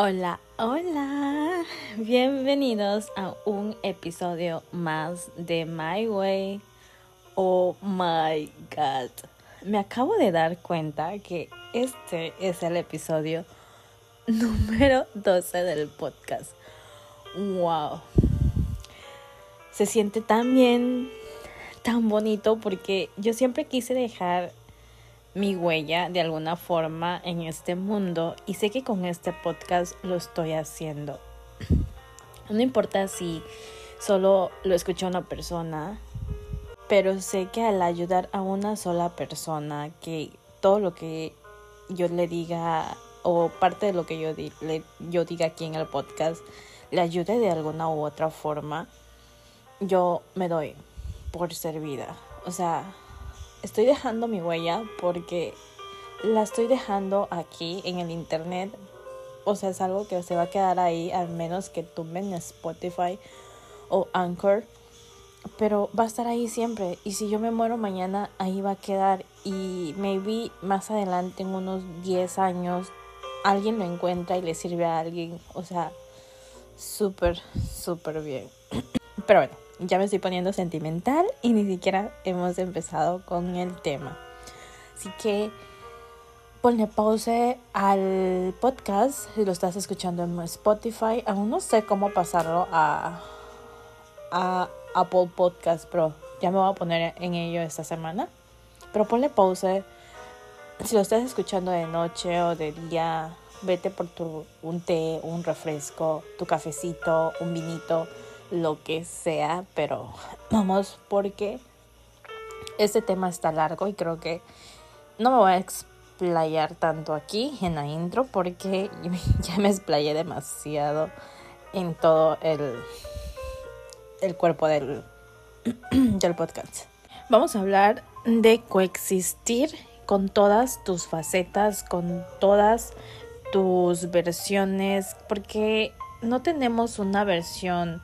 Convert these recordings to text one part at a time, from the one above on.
Hola, hola. Bienvenidos a un episodio más de My Way. Oh my god. Me acabo de dar cuenta que este es el episodio número 12 del podcast. Wow. Se siente tan bien, tan bonito porque yo siempre quise dejar mi huella de alguna forma en este mundo y sé que con este podcast lo estoy haciendo. No importa si solo lo escucha una persona, pero sé que al ayudar a una sola persona, que todo lo que yo le diga o parte de lo que yo, diga aquí en el podcast le ayude de alguna u otra forma, yo me doy por servida. O sea, estoy dejando mi huella porque la estoy dejando aquí en el internet. O sea, es algo que se va a quedar ahí, al menos que tumben Spotify o Anchor. Pero va a estar ahí siempre. Y si yo me muero mañana, ahí va a quedar. Y maybe más adelante, en unos 10 años, alguien lo encuentra y le sirve a alguien. O sea, súper, súper bien. Pero bueno ya me estoy poniendo sentimental y ni siquiera hemos empezado con el tema. Así que ponle pause al podcast si lo estás escuchando en Spotify. Aún no sé cómo pasarlo a, Apple Podcast, pero ya me voy a poner en ello esta semana. Pero ponle pause. Si lo estás escuchando de noche o de día, vete por tu, un té, un refresco, tu cafecito, un vinito lo que sea, pero vamos porque este tema está largo y creo que no me voy a explayar tanto aquí en la intro porque ya me explayé demasiado en todo el, el cuerpo del, del podcast. Vamos a hablar de coexistir con todas tus facetas, con todas tus versiones, porque no tenemos una versión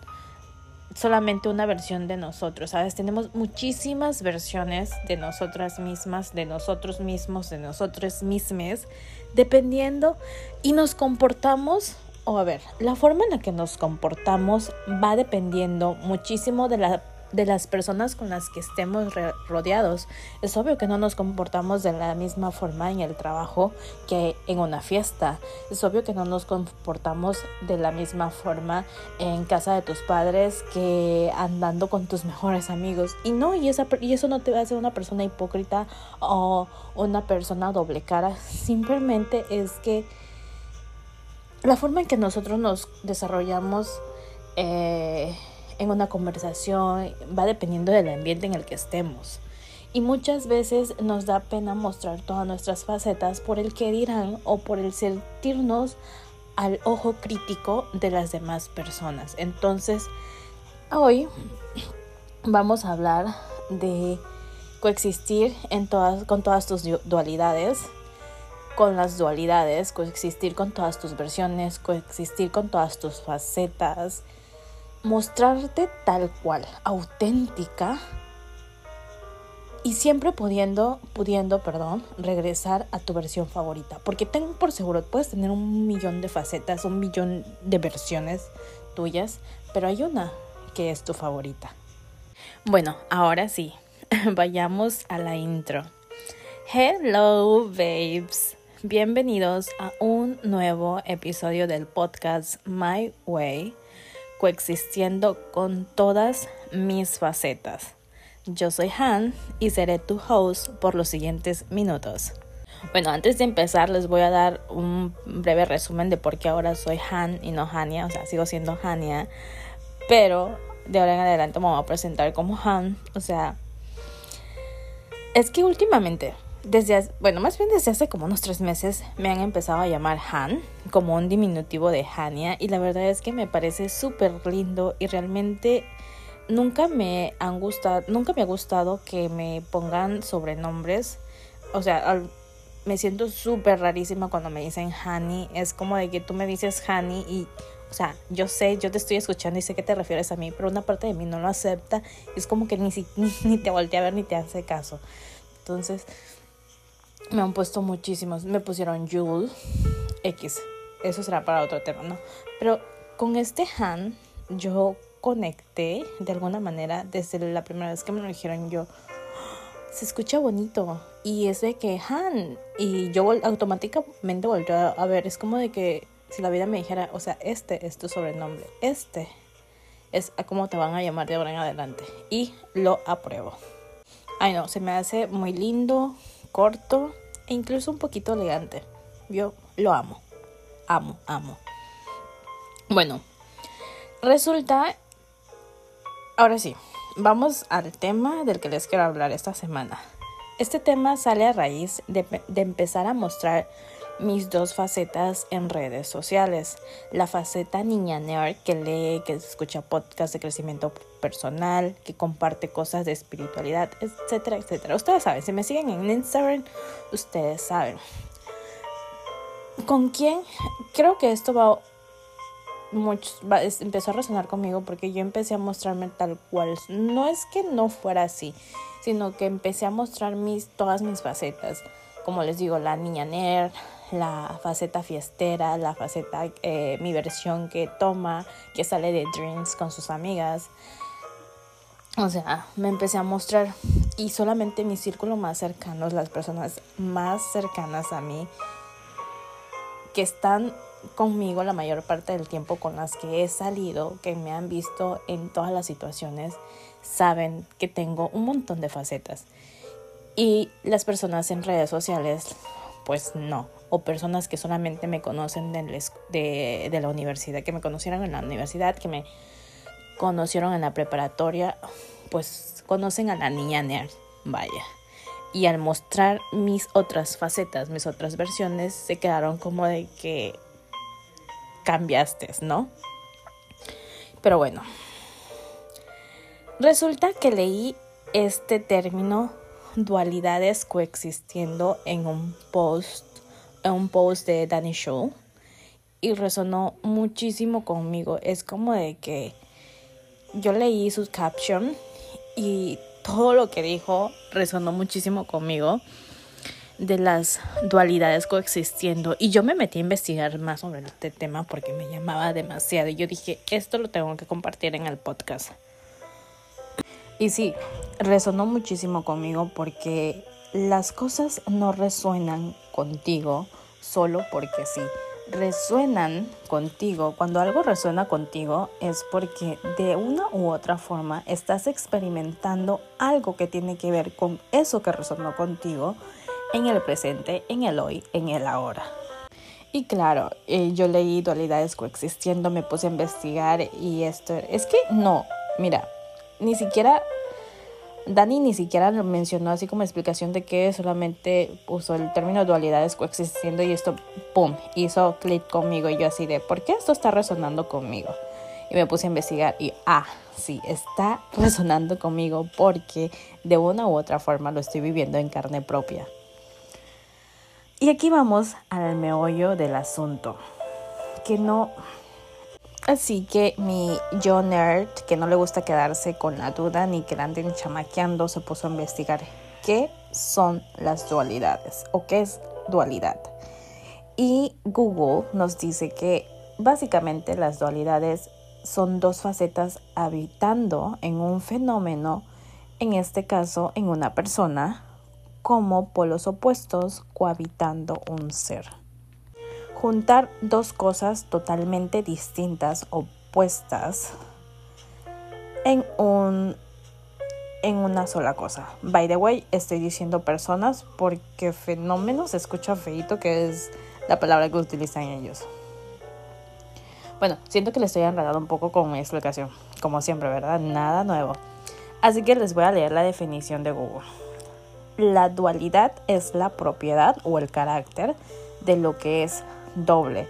solamente una versión de nosotros, ¿sabes? Tenemos muchísimas versiones de nosotras mismas, de nosotros mismos, de nosotros mismes, dependiendo y nos comportamos, o a ver, la forma en la que nos comportamos va dependiendo muchísimo de la de las personas con las que estemos rodeados. Es obvio que no nos comportamos de la misma forma en el trabajo que en una fiesta. Es obvio que no nos comportamos de la misma forma en casa de tus padres que andando con tus mejores amigos. Y no, y, esa, y eso no te va a hacer una persona hipócrita o una persona doble cara. Simplemente es que la forma en que nosotros nos desarrollamos eh, en una conversación, va dependiendo del ambiente en el que estemos. Y muchas veces nos da pena mostrar todas nuestras facetas por el que dirán o por el sentirnos al ojo crítico de las demás personas. Entonces, hoy vamos a hablar de coexistir en todas, con todas tus dualidades, con las dualidades, coexistir con todas tus versiones, coexistir con todas tus facetas, mostrarte tal cual, auténtica y siempre pudiendo, pudiendo, perdón, regresar a tu versión favorita. Porque tengo por seguro, puedes tener un millón de facetas, un millón de versiones tuyas, pero hay una que es tu favorita. Bueno, ahora sí, vayamos a la intro. Hello, babes. Bienvenidos a un nuevo episodio del podcast My Way coexistiendo con todas mis facetas. Yo soy Han y seré tu host por los siguientes minutos. Bueno, antes de empezar les voy a dar un breve resumen de por qué ahora soy Han y no Hania, o sea, sigo siendo Hania, pero de ahora en adelante me voy a presentar como Han, o sea, es que últimamente desde, bueno, más bien desde hace como unos tres meses me han empezado a llamar Han, como un diminutivo de Hania, y la verdad es que me parece súper lindo y realmente nunca me han gustado, nunca me ha gustado que me pongan sobrenombres, o sea, me siento súper rarísima cuando me dicen Hani, es como de que tú me dices Hani y, o sea, yo sé, yo te estoy escuchando y sé que te refieres a mí, pero una parte de mí no lo acepta, es como que ni, ni, ni te voltea a ver ni te hace caso. Entonces, me han puesto muchísimos. Me pusieron Jewel X. eso será para otro tema, ¿no? Pero con este Han, yo conecté de alguna manera desde la primera vez que me lo dijeron yo. Se escucha bonito y es de que Han y yo automáticamente volví a ver, es como de que si la vida me dijera, o sea, este es tu sobrenombre, este es a cómo te van a llamar de ahora en adelante y lo apruebo. Ay no, se me hace muy lindo, corto e incluso un poquito elegante. Yo lo amo, amo, amo. Bueno, resulta, ahora sí, vamos al tema del que les quiero hablar esta semana. Este tema sale a raíz de, de empezar a mostrar mis dos facetas en redes sociales. La faceta niña nerd que lee, que escucha podcasts de crecimiento personal, que comparte cosas de espiritualidad, etcétera, etcétera. Ustedes saben, si me siguen en Instagram, ustedes saben. ¿Con quién? Creo que esto va, mucho, empezó a resonar conmigo porque yo empecé a mostrarme tal cual. No es que no fuera así, sino que empecé a mostrar mis, todas mis facetas. Como les digo, la niña nerd, la faceta fiestera, la faceta, eh, mi versión que toma, que sale de drinks con sus amigas. O sea, me empecé a mostrar y solamente mi círculo más cercano, las personas más cercanas a mí, que están conmigo la mayor parte del tiempo con las que he salido, que me han visto en todas las situaciones, saben que tengo un montón de facetas. Y las personas en redes sociales, pues no o personas que solamente me conocen de, la universidad, que me conocieron en la universidad, que me conocieron en la preparatoria, pues conocen a la niña nerd, vaya. Y al mostrar mis otras facetas, mis otras versiones, se quedaron como de que cambiaste, ¿no? Pero bueno, resulta que leí este término dualidades coexistiendo en un post un post de Danny Show y resonó muchísimo conmigo. Es como de que yo leí su caption y todo lo que dijo resonó muchísimo conmigo de las dualidades coexistiendo y yo me metí a investigar más sobre este tema porque me llamaba demasiado y yo dije esto lo tengo que compartir en el podcast y sí resonó muchísimo conmigo porque las cosas no resuenan contigo solo porque sí. Resuenan contigo. Cuando algo resuena contigo es porque de una u otra forma estás experimentando algo que tiene que ver con eso que resonó contigo en el presente, en el hoy, en el ahora. Y claro, eh, yo leí dualidades coexistiendo, me puse a investigar y esto es que no, mira, ni siquiera Dani ni siquiera lo mencionó así como explicación de que solamente usó el término dualidades coexistiendo y esto, ¡pum!, hizo clic conmigo y yo así de, ¿por qué esto está resonando conmigo? Y me puse a investigar y, ah, sí, está resonando conmigo porque de una u otra forma lo estoy viviendo en carne propia. Y aquí vamos al meollo del asunto, que no Así que mi yo nerd, que no le gusta quedarse con la duda ni que la anden chamaqueando, se puso a investigar qué son las dualidades o qué es dualidad. Y Google nos dice que básicamente las dualidades son dos facetas habitando en un fenómeno, en este caso en una persona, como polos opuestos cohabitando un ser juntar dos cosas totalmente distintas, opuestas, en un en una sola cosa. By the way, estoy diciendo personas porque fenómeno se escucha feito, que es la palabra que utilizan ellos. Bueno, siento que les estoy enredando un poco con mi explicación, como siempre, ¿verdad? Nada nuevo. Así que les voy a leer la definición de Google. La dualidad es la propiedad o el carácter de lo que es doble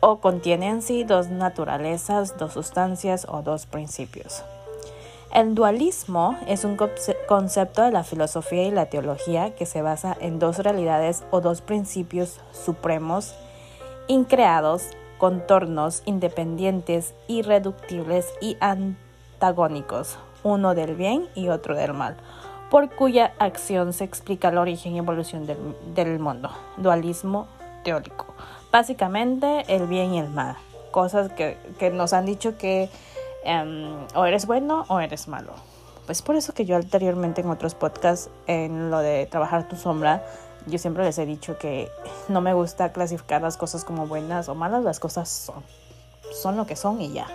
o, contiene en sí dos naturalezas, dos sustancias o dos principios. El dualismo es un concepto de la filosofía y la teología que se basa en dos realidades o dos principios supremos, increados, contornos independientes, irreductibles y antagónicos, uno del bien y otro del mal, por cuya acción se explica el origen y evolución del, del mundo. Dualismo teórico. Básicamente el bien y el mal. Cosas que, que nos han dicho que em, o eres bueno o eres malo. Pues por eso que yo anteriormente en otros podcasts, en lo de trabajar tu sombra, yo siempre les he dicho que no me gusta clasificar las cosas como buenas o malas, las cosas son, son lo que son y ya.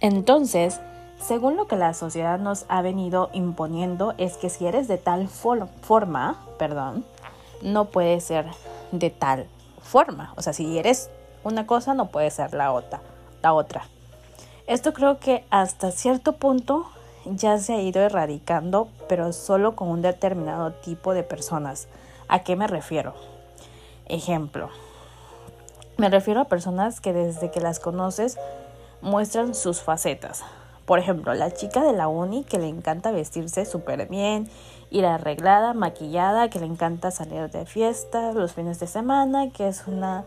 Entonces, según lo que la sociedad nos ha venido imponiendo es que si eres de tal forma, perdón, no puede ser de tal forma. O sea, si eres una cosa, no puede ser la otra. La otra. Esto creo que hasta cierto punto ya se ha ido erradicando, pero solo con un determinado tipo de personas. ¿A qué me refiero? Ejemplo. Me refiero a personas que desde que las conoces muestran sus facetas. Por ejemplo, la chica de la uni que le encanta vestirse súper bien, ir arreglada, maquillada, que le encanta salir de fiesta los fines de semana, que es una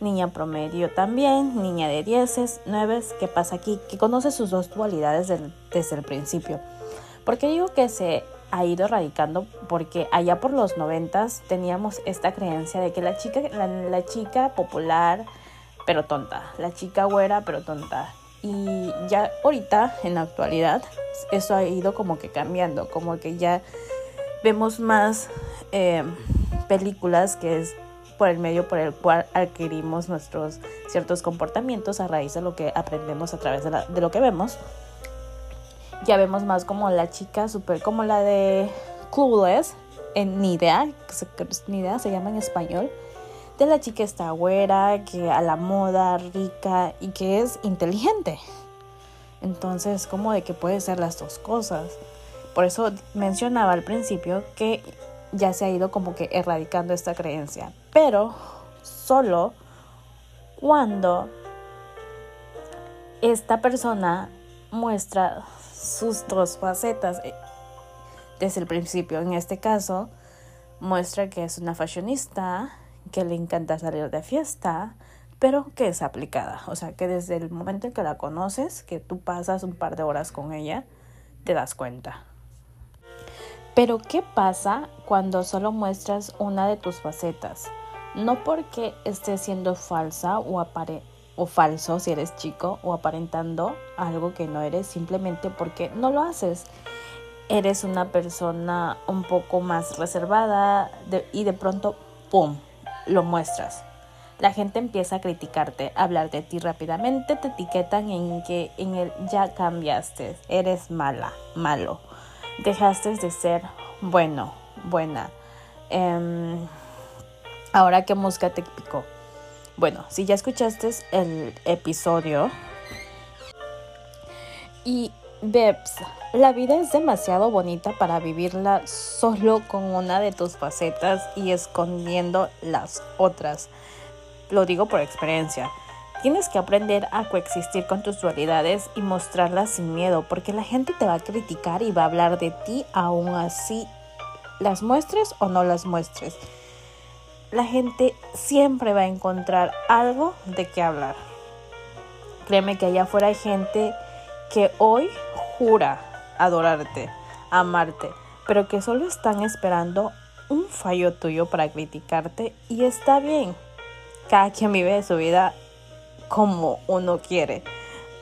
niña promedio también, niña de dieces, nueves, ¿qué pasa aquí? Que conoce sus dos dualidades desde el principio. ¿Por qué digo que se ha ido erradicando? Porque allá por los noventas teníamos esta creencia de que la chica, la chica popular, pero tonta, la chica güera, pero tonta. Y ya ahorita, en la actualidad, eso ha ido como que cambiando, como que ya vemos más eh, películas que es por el medio por el cual adquirimos nuestros ciertos comportamientos a raíz de lo que aprendemos a través de, la, lo que vemos. Ya vemos más como la chica super, como la de Clueless, en Ni idea, Ni idea se llama en español, de la chica está güera, que a la moda, rica y que es inteligente. Entonces, como de que puede ser las dos cosas. Por eso mencionaba al principio que ya se ha ido como que erradicando esta creencia, pero solo cuando esta persona muestra sus dos facetas eh, desde el principio. En este caso, muestra que es una fashionista, que le encanta salir de fiesta, pero que es aplicada. O sea, que desde el momento en que la conoces, que tú pasas un par de horas con ella, te das cuenta. Pero ¿qué pasa cuando solo muestras una de tus facetas? No porque estés siendo falsa o, apare o falso si eres chico o aparentando algo que no eres, simplemente porque no lo haces. Eres una persona un poco más reservada y de pronto, ¡pum!, lo muestras. La gente empieza a criticarte, a hablar de ti rápidamente, te etiquetan en que en el ya cambiaste, eres mala, malo dejaste de ser bueno, buena. Em, ahora que mosca te picó. Bueno, si ya escuchaste el episodio y Bebs, la vida es demasiado bonita para vivirla solo con una de tus facetas y escondiendo las otras. Lo digo por experiencia. Tienes que aprender a coexistir con tus dualidades y mostrarlas sin miedo, porque la gente te va a criticar y va a hablar de ti aún así las muestres o no las muestres. La gente siempre va a encontrar algo de qué hablar. Créeme que allá afuera hay gente que hoy jura adorarte, amarte, pero que solo están esperando un fallo tuyo para criticarte y está bien. Cada quien vive su vida como uno quiere.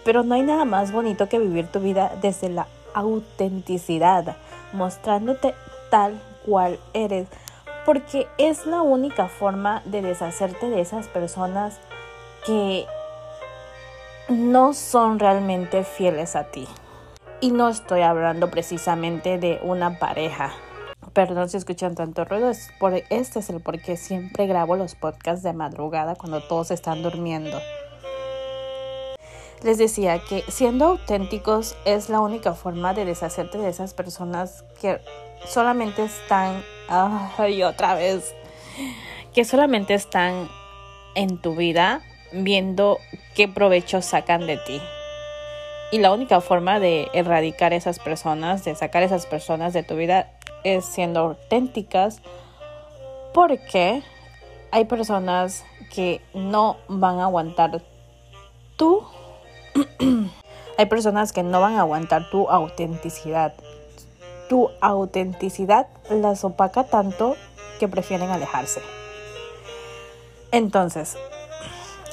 Pero no hay nada más bonito que vivir tu vida desde la autenticidad, mostrándote tal cual eres, porque es la única forma de deshacerte de esas personas que no son realmente fieles a ti. Y no estoy hablando precisamente de una pareja. Perdón si escuchan tanto ruido, es por, este es el por qué siempre grabo los podcasts de madrugada cuando todos están durmiendo les decía que siendo auténticos es la única forma de deshacerte de esas personas que solamente están, ay, otra vez, que solamente están en tu vida viendo qué provecho sacan de ti. Y la única forma de erradicar esas personas, de sacar esas personas de tu vida, es siendo auténticas, porque hay personas que no van a aguantar tú Hay personas que no van a aguantar tu autenticidad. Tu autenticidad las opaca tanto que prefieren alejarse. Entonces,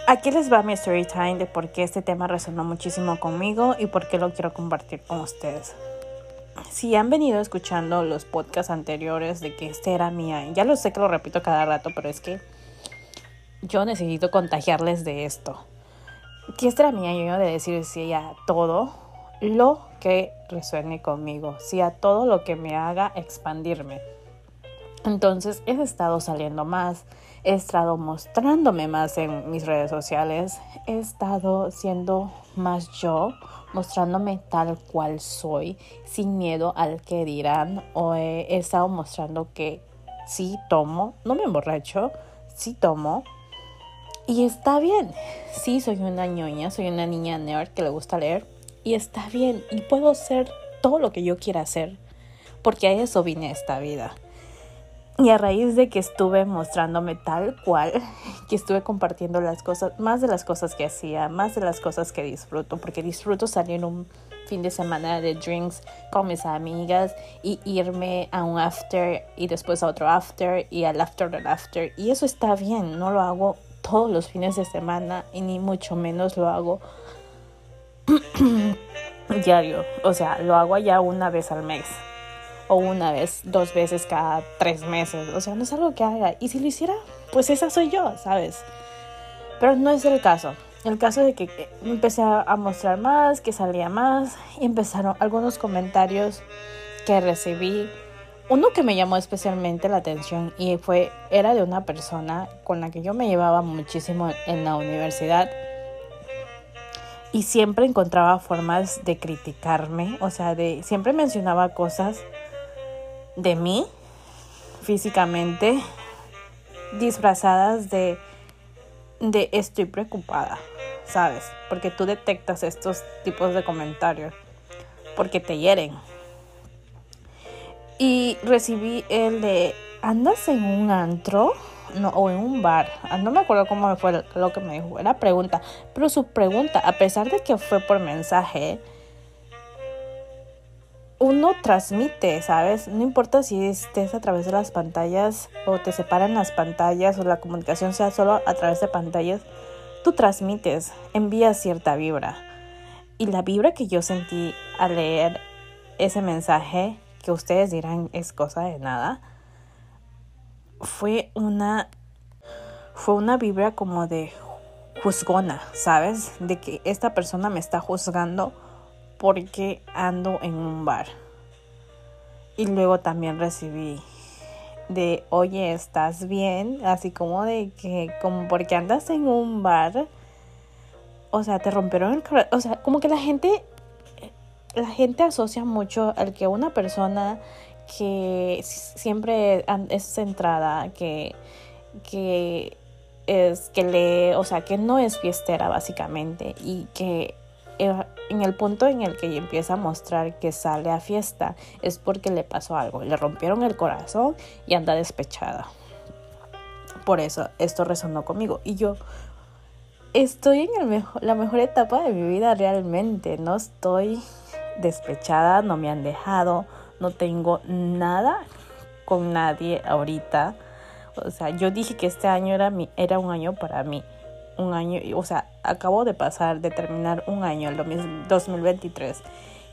aquí les va mi story time de por qué este tema resonó muchísimo conmigo y por qué lo quiero compartir con ustedes. Si han venido escuchando los podcasts anteriores de que este era mía, ya lo sé que lo repito cada rato, pero es que yo necesito contagiarles de esto. Que este era mi año de decir sí a todo lo que resuene conmigo, sí a todo lo que me haga expandirme. Entonces he estado saliendo más, he estado mostrándome más en mis redes sociales, he estado siendo más yo, mostrándome tal cual soy, sin miedo al que dirán, o he, he estado mostrando que sí tomo, no me emborracho, sí tomo, y está bien. Sí, soy una ñoña, soy una niña nerd que le gusta leer. Y está bien. Y puedo ser todo lo que yo quiera hacer. Porque a eso vine a esta vida. Y a raíz de que estuve mostrándome tal cual, que estuve compartiendo las cosas, más de las cosas que hacía, más de las cosas que disfruto, porque disfruto salir un fin de semana de drinks con mis amigas y irme a un after y después a otro after y al after del after. Y eso está bien, no lo hago todos los fines de semana y ni mucho menos lo hago diario. O sea, lo hago ya una vez al mes o una vez, dos veces cada tres meses. O sea, no es algo que haga. Y si lo hiciera, pues esa soy yo, ¿sabes? Pero no es el caso. El caso de que empecé a mostrar más, que salía más y empezaron algunos comentarios que recibí uno que me llamó especialmente la atención y fue era de una persona con la que yo me llevaba muchísimo en la universidad y siempre encontraba formas de criticarme, o sea, de siempre mencionaba cosas de mí físicamente disfrazadas de de estoy preocupada, ¿sabes? Porque tú detectas estos tipos de comentarios porque te hieren y recibí el de, ¿andas en un antro? No, o en un bar. Ah, no me acuerdo cómo fue lo que me dijo. Era pregunta. Pero su pregunta, a pesar de que fue por mensaje, uno transmite, ¿sabes? No importa si estés a través de las pantallas o te separan las pantallas o la comunicación sea solo a través de pantallas, tú transmites, envías cierta vibra. Y la vibra que yo sentí al leer ese mensaje que ustedes dirán es cosa de nada, fue una fue una vibra como de juzgona, ¿sabes? De que esta persona me está juzgando porque ando en un bar. Y luego también recibí de, oye, ¿estás bien? Así como de que, como porque andas en un bar. O sea, te rompieron el. O sea, como que la gente la gente asocia mucho al que una persona que siempre es centrada, que, que es que lee, o sea, que no es fiestera básicamente y que eh, en el punto en el que empieza a mostrar que sale a fiesta es porque le pasó algo, le rompieron el corazón y anda despechada. Por eso esto resonó conmigo y yo estoy en el la mejor etapa de mi vida realmente, no estoy despechada, no me han dejado, no tengo nada con nadie ahorita. O sea, yo dije que este año era, mi, era un año para mí. Un año, o sea, acabo de pasar, de terminar un año, el 2023,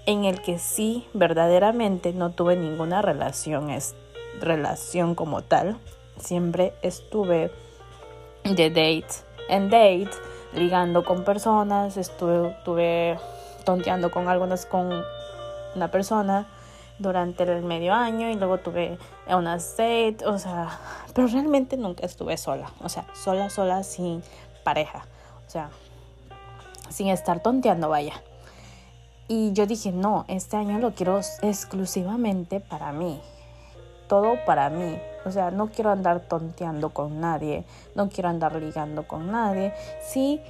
en el que sí, verdaderamente no tuve ninguna relación, relación como tal. Siempre estuve de date en date, ligando con personas, estuve, estuve tonteando con algunas con una persona durante el medio año y luego tuve una date, o sea, pero realmente nunca estuve sola, o sea, sola, sola, sin pareja, o sea, sin estar tonteando, vaya. Y yo dije, no, este año lo quiero exclusivamente para mí, todo para mí, o sea, no quiero andar tonteando con nadie, no quiero andar ligando con nadie, sí,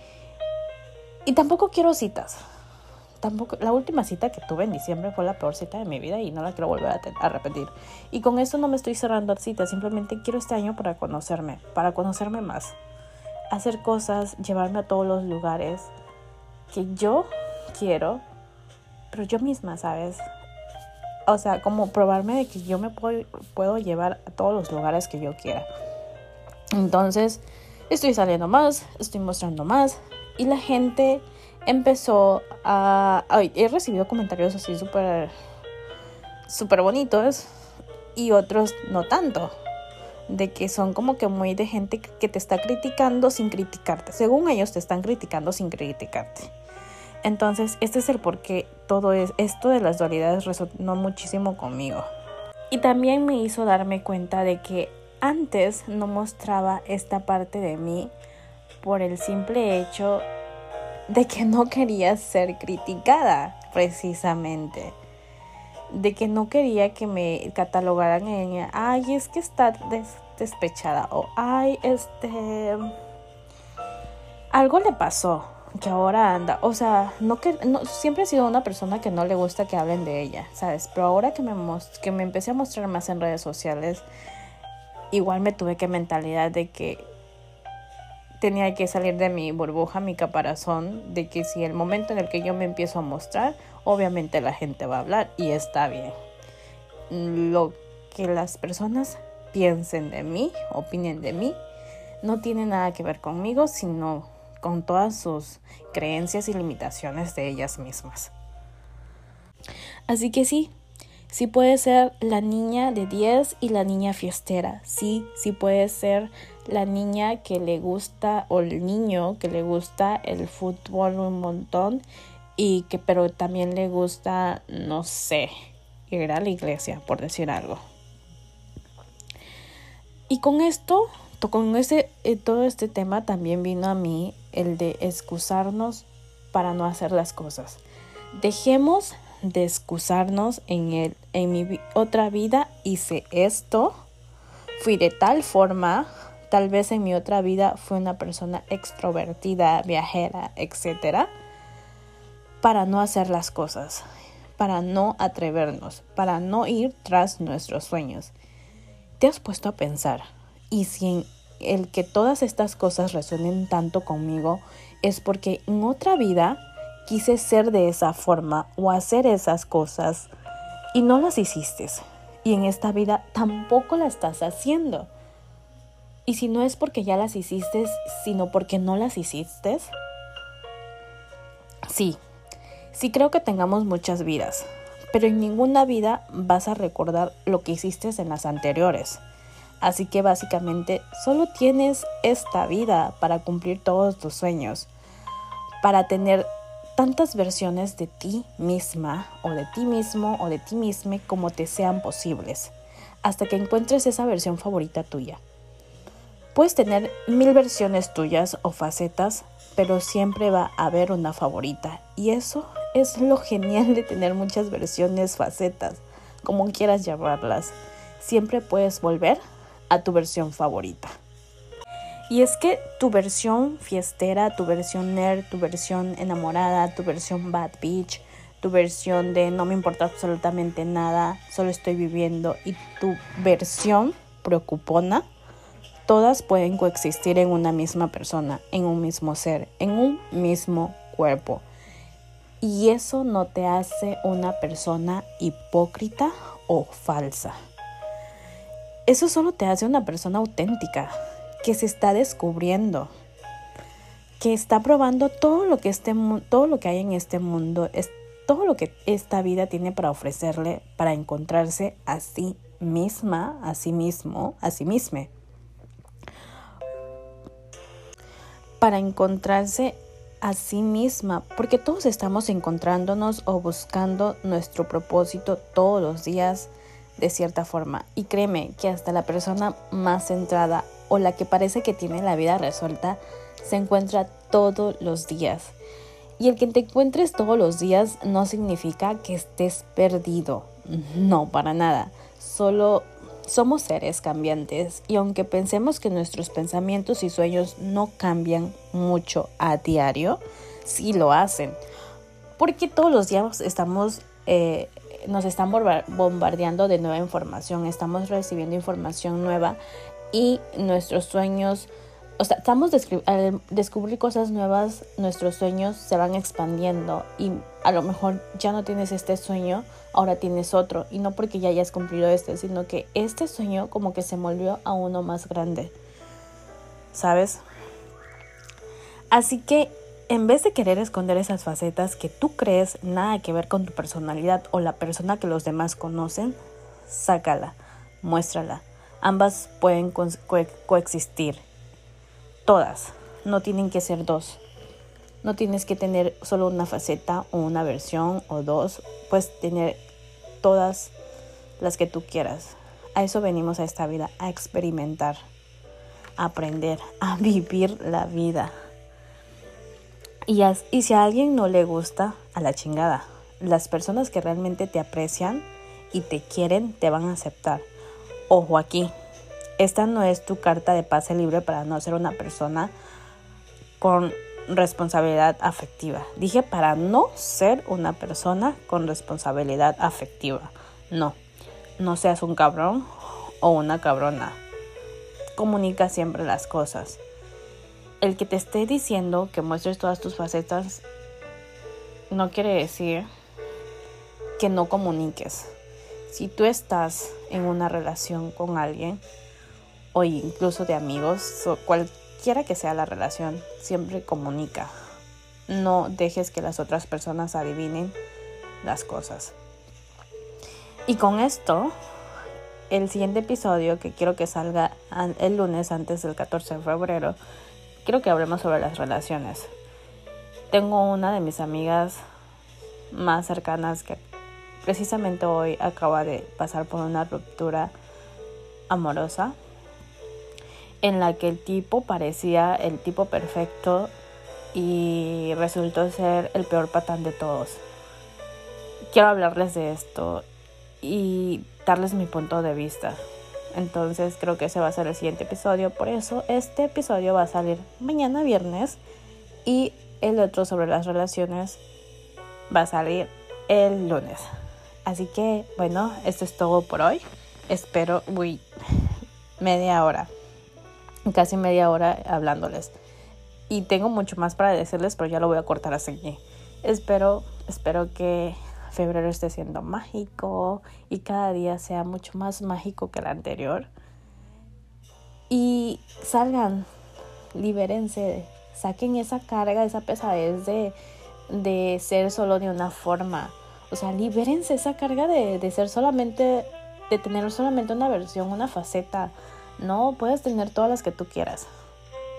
y tampoco quiero citas, tampoco, la última cita que tuve en diciembre fue la peor cita de mi vida y no la quiero volver a, repetir. Y con eso no me estoy cerrando citas, simplemente quiero este año para conocerme, para conocerme más. Hacer cosas, llevarme a todos los lugares que yo quiero, pero yo misma, ¿sabes? O sea, como probarme de que yo me puedo, puedo llevar a todos los lugares que yo quiera. Entonces, estoy saliendo más, estoy mostrando más y la gente empezó a... he recibido comentarios así súper súper bonitos y otros no tanto. De que son como que muy de gente que te está criticando sin criticarte. Según ellos te están criticando sin criticarte. Entonces, este es el por qué todo es, esto de las dualidades resonó muchísimo conmigo. Y también me hizo darme cuenta de que antes no mostraba esta parte de mí por el simple hecho de que no quería ser criticada, precisamente. De que no quería que me catalogaran en, ay, es que está despechada, o ay, este, algo le pasó, que ahora anda. O sea, no que no, siempre he sido una persona que no le gusta que hablen de ella, ¿sabes? Pero ahora que me, que me empecé a mostrar más en redes sociales, igual me tuve que mentalidad de que tenía que salir de mi burbuja, mi caparazón, de que si el momento en el que yo me empiezo a mostrar, obviamente la gente va a hablar y está bien. Lo que las personas piensen de mí, opinen de mí, no tiene nada que ver conmigo, sino con todas sus creencias y limitaciones de ellas mismas. Así que sí, sí puede ser la niña de 10 y la niña fiestera. Sí, sí puede ser la niña que le gusta o el niño que le gusta el fútbol un montón y que pero también le gusta, no sé, ir a la iglesia, por decir algo. Y con esto, con ese, eh, todo este tema también vino a mí el de excusarnos para no hacer las cosas. Dejemos de excusarnos en, el, en mi otra vida hice esto, fui de tal forma, tal vez en mi otra vida fui una persona extrovertida, viajera, etc. Para no hacer las cosas, para no atrevernos, para no ir tras nuestros sueños. ¿Te has puesto a pensar? Y si el que todas estas cosas resuenen tanto conmigo es porque en otra vida quise ser de esa forma o hacer esas cosas y no las hiciste. Y en esta vida tampoco las estás haciendo. Y si no es porque ya las hiciste, sino porque no las hiciste. Sí, sí creo que tengamos muchas vidas, pero en ninguna vida vas a recordar lo que hiciste en las anteriores. Así que básicamente solo tienes esta vida para cumplir todos tus sueños, para tener tantas versiones de ti misma o de ti mismo o de ti misma como te sean posibles, hasta que encuentres esa versión favorita tuya. Puedes tener mil versiones tuyas o facetas, pero siempre va a haber una favorita. Y eso es lo genial de tener muchas versiones, facetas, como quieras llamarlas. Siempre puedes volver a tu versión favorita. Y es que tu versión fiestera, tu versión nerd, tu versión enamorada, tu versión bad bitch, tu versión de no me importa absolutamente nada, solo estoy viviendo y tu versión preocupona, todas pueden coexistir en una misma persona, en un mismo ser, en un mismo cuerpo. Y eso no te hace una persona hipócrita o falsa. Eso solo te hace una persona auténtica, que se está descubriendo, que está probando todo lo que este todo lo que hay en este mundo, es todo lo que esta vida tiene para ofrecerle para encontrarse a sí misma, a sí mismo, a sí misma. Para encontrarse a sí misma, porque todos estamos encontrándonos o buscando nuestro propósito todos los días de cierta forma. Y créeme que hasta la persona más centrada o la que parece que tiene la vida resuelta se encuentra todos los días. Y el que te encuentres todos los días no significa que estés perdido. No, para nada. Solo somos seres cambiantes y aunque pensemos que nuestros pensamientos y sueños no cambian mucho a diario, sí lo hacen. Porque todos los días estamos eh, nos están bombardeando de nueva información, estamos recibiendo información nueva y nuestros sueños, o sea, estamos al descubrir cosas nuevas, nuestros sueños se van expandiendo y a lo mejor ya no tienes este sueño, ahora tienes otro y no porque ya hayas cumplido este, sino que este sueño como que se volvió a uno más grande, ¿sabes? Así que en vez de querer esconder esas facetas que tú crees nada que ver con tu personalidad o la persona que los demás conocen, sácala, muéstrala. Ambas pueden coexistir. Todas. No tienen que ser dos. No tienes que tener solo una faceta o una versión o dos. Puedes tener todas las que tú quieras. A eso venimos a esta vida, a experimentar, a aprender, a vivir la vida. Y, si a alguien no le gusta, a la chingada. Las personas que realmente te aprecian y te quieren te van a aceptar. Ojo aquí, esta no es tu carta de pase libre para no ser una persona con responsabilidad afectiva. Dije para no ser una persona con responsabilidad afectiva. No, no seas un cabrón o una cabrona. Comunica siempre las cosas el que te esté diciendo que muestres todas tus facetas no quiere decir que no comuniques. Si tú estás en una relación con alguien o incluso de amigos, cualquiera que sea la relación, siempre comunica. No dejes que las otras personas adivinen las cosas. Y con esto, el siguiente episodio que quiero que salga el lunes antes del 14 de febrero quiero que hablemos sobre las relaciones. Tengo una de mis amigas más cercanas que precisamente hoy acaba de pasar por una ruptura amorosa en la que el tipo parecía el tipo perfecto y resultó ser el peor patán de todos. Quiero hablarles de esto y darles mi punto de vista. Entonces creo que ese va a ser el siguiente episodio. Por eso este episodio va a salir mañana viernes y el otro sobre las relaciones va a salir el lunes. Así que bueno, esto es todo por hoy. Espero, uy, media hora, casi media hora hablándoles. Y tengo mucho más para decirles, pero ya lo voy a cortar hasta aquí. Espero, espero que febrero esté siendo mágico y cada día sea mucho más mágico que el anterior. Y salgan, libérense, saquen esa carga, esa pesadez de, de ser solo de una forma. O sea, libérense esa carga de, de ser solamente, de tener solamente una versión, una faceta. No, puedes tener todas las que tú quieras.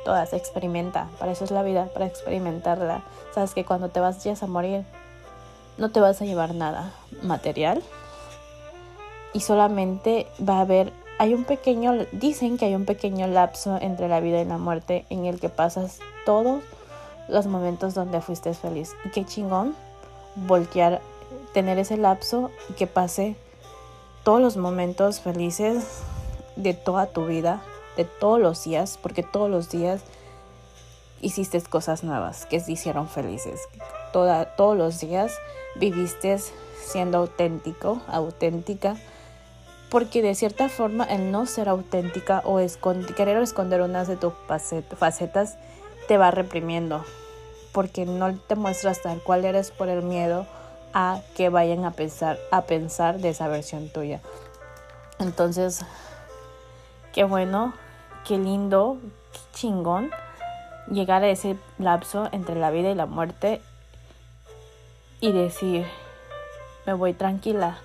Todas, experimenta. Para eso es la vida, para experimentarla. Sabes que cuando te vas a morir, no te vas a llevar nada material y solamente va a haber, hay un pequeño, dicen que hay un pequeño lapso entre la vida y la muerte en el que pasas todos los momentos donde fuiste feliz. Y qué chingón voltear, tener ese lapso y que pase todos los momentos felices de toda tu vida, de todos los días, porque todos los días hiciste cosas nuevas que te hicieron felices. Toda, todos los días viviste siendo auténtico, auténtica, porque de cierta forma el no ser auténtica o querer esconder unas de tus facetas te va reprimiendo, porque no te muestras tal cual eres por el miedo a que vayan a pensar, a pensar de esa versión tuya. Entonces, qué bueno, qué lindo, qué chingón llegar a ese lapso entre la vida y la muerte y decir, me voy tranquila,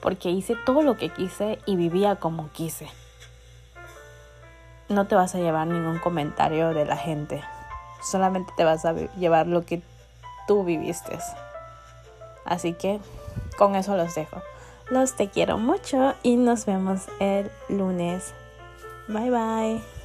porque hice todo lo que quise y vivía como quise. No te vas a llevar ningún comentario de la gente, solamente te vas a llevar lo que tú viviste. Así que con eso los dejo. Los te quiero mucho y nos vemos el lunes. Bye bye.